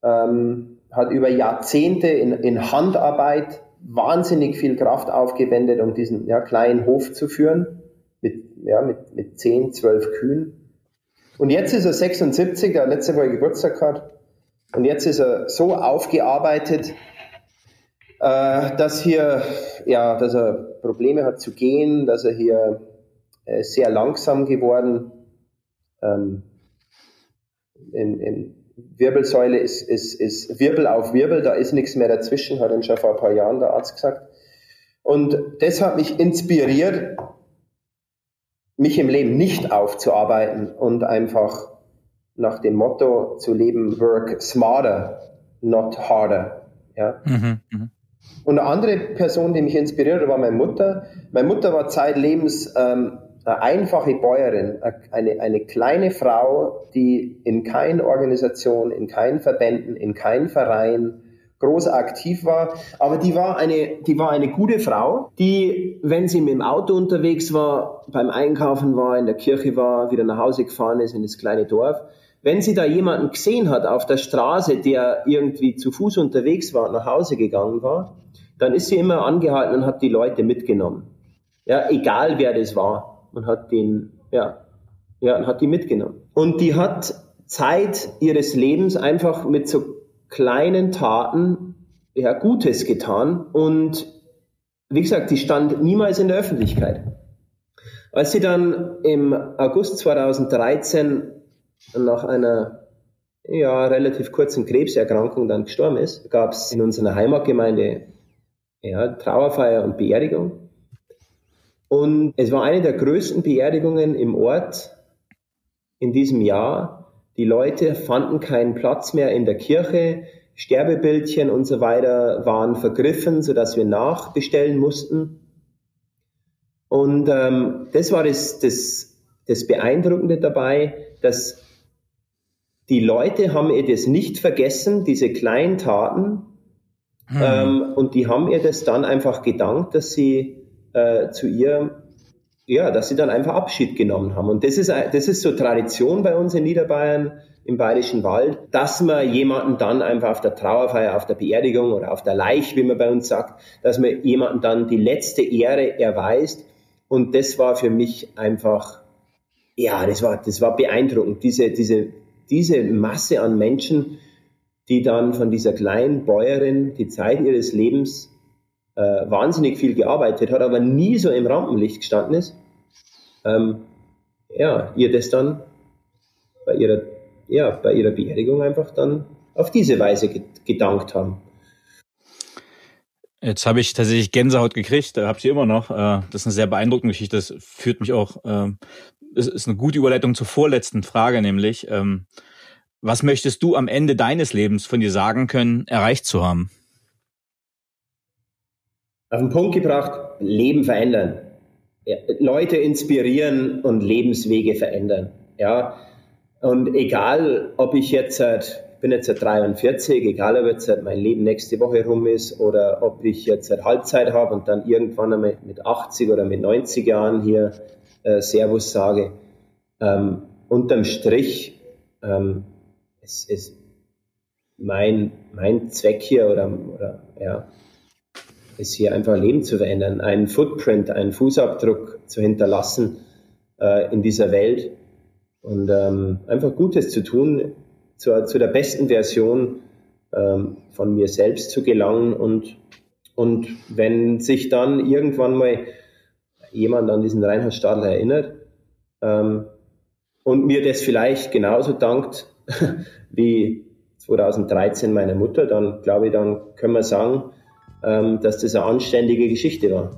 Ähm, hat über Jahrzehnte in, in, Handarbeit wahnsinnig viel Kraft aufgewendet, um diesen ja, kleinen Hof zu führen, mit, ja, mit, mit 10, 12 Kühen. Und jetzt ist er 76, der letzte Woche Geburtstag hat. Und jetzt ist er so aufgearbeitet, äh, dass hier, ja, dass er Probleme hat zu gehen, dass er hier äh, sehr langsam geworden. Ähm, in, in Wirbelsäule ist, ist, ist Wirbel auf Wirbel, da ist nichts mehr dazwischen, hat uns schon vor ein paar Jahren der Arzt gesagt. Und das hat mich inspiriert, mich im Leben nicht aufzuarbeiten und einfach nach dem Motto zu leben, work smarter, not harder. Ja? Mhm, mh. Und eine andere Person, die mich inspiriert hat, war meine Mutter. Meine Mutter war zeitlebens ähm, eine einfache Bäuerin, eine, eine kleine Frau, die in keiner Organisation, in keinen Verbänden, in keinem Verein groß aktiv war, aber die war eine, die war eine gute Frau, die, wenn sie mit dem Auto unterwegs war, beim Einkaufen war, in der Kirche war, wieder nach Hause gefahren ist in das kleine Dorf, wenn sie da jemanden gesehen hat auf der Straße, der irgendwie zu Fuß unterwegs war und nach Hause gegangen war, dann ist sie immer angehalten und hat die Leute mitgenommen. Ja, egal wer das war. Man hat den, ja, ja, und hat die mitgenommen. Und die hat Zeit ihres Lebens einfach mit so kleinen Taten ja, Gutes getan. Und wie gesagt, die stand niemals in der Öffentlichkeit. Als sie dann im August 2013 nach einer ja, relativ kurzen Krebserkrankung dann gestorben ist, gab es in unserer Heimatgemeinde ja, Trauerfeier und Beerdigung. Und es war eine der größten Beerdigungen im Ort in diesem Jahr. Die Leute fanden keinen Platz mehr in der Kirche. Sterbebildchen und so weiter waren vergriffen, sodass wir nachbestellen mussten. Und ähm, das war das, das, das Beeindruckende dabei, dass die Leute haben ihr das nicht vergessen, diese kleinen Taten, hm. Ähm, und die haben ihr das dann einfach gedankt, dass sie äh, zu ihr, ja, dass sie dann einfach Abschied genommen haben. Und das ist, das ist so Tradition bei uns in Niederbayern im Bayerischen Wald, dass man jemanden dann einfach auf der Trauerfeier, auf der Beerdigung oder auf der Leich, wie man bei uns sagt, dass man jemanden dann die letzte Ehre erweist. Und das war für mich einfach, ja, das war, das war beeindruckend, diese, diese, diese Masse an Menschen, die dann von dieser kleinen Bäuerin die Zeit ihres Lebens äh, wahnsinnig viel gearbeitet hat, aber nie so im Rampenlicht gestanden ist, ähm, ja, ihr das dann bei ihrer, ja, bei ihrer Beerdigung einfach dann auf diese Weise gedankt haben. Jetzt habe ich tatsächlich Gänsehaut gekriegt, da habe ich immer noch. Äh, das ist eine sehr beeindruckende Geschichte. Das führt mich auch, es ist eine gute Überleitung zur vorletzten Frage, nämlich, ähm, was möchtest du am Ende deines Lebens von dir sagen können, erreicht zu haben? Auf den Punkt gebracht, Leben verändern. Leute inspirieren und Lebenswege verändern. Ja, und egal, ob ich jetzt seit, bin jetzt seit 43, egal ob jetzt mein Leben nächste Woche rum ist oder ob ich jetzt seit Halbzeit habe und dann irgendwann einmal mit 80 oder mit 90 Jahren hier äh, Servus sage, ähm, unterm Strich ähm, es ist mein, mein Zweck hier oder, oder ja, ist hier einfach Leben zu verändern, einen Footprint, einen Fußabdruck zu hinterlassen äh, in dieser Welt und ähm, einfach Gutes zu tun, zu, zu der besten Version ähm, von mir selbst zu gelangen und, und wenn sich dann irgendwann mal jemand an diesen Reinhard Stadler erinnert ähm, und mir das vielleicht genauso dankt, wie 2013 meine Mutter, dann glaube ich, dann können wir sagen, ähm, dass das eine anständige Geschichte war.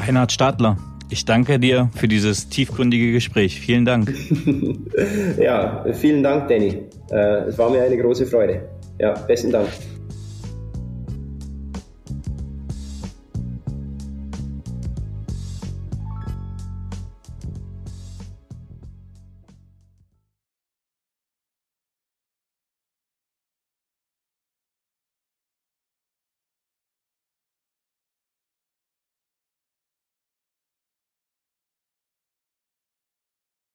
Reinhard Stadler, ich danke dir für dieses tiefgründige Gespräch. Vielen Dank. ja, vielen Dank, Danny. Äh, es war mir eine große Freude. Ja, besten Dank.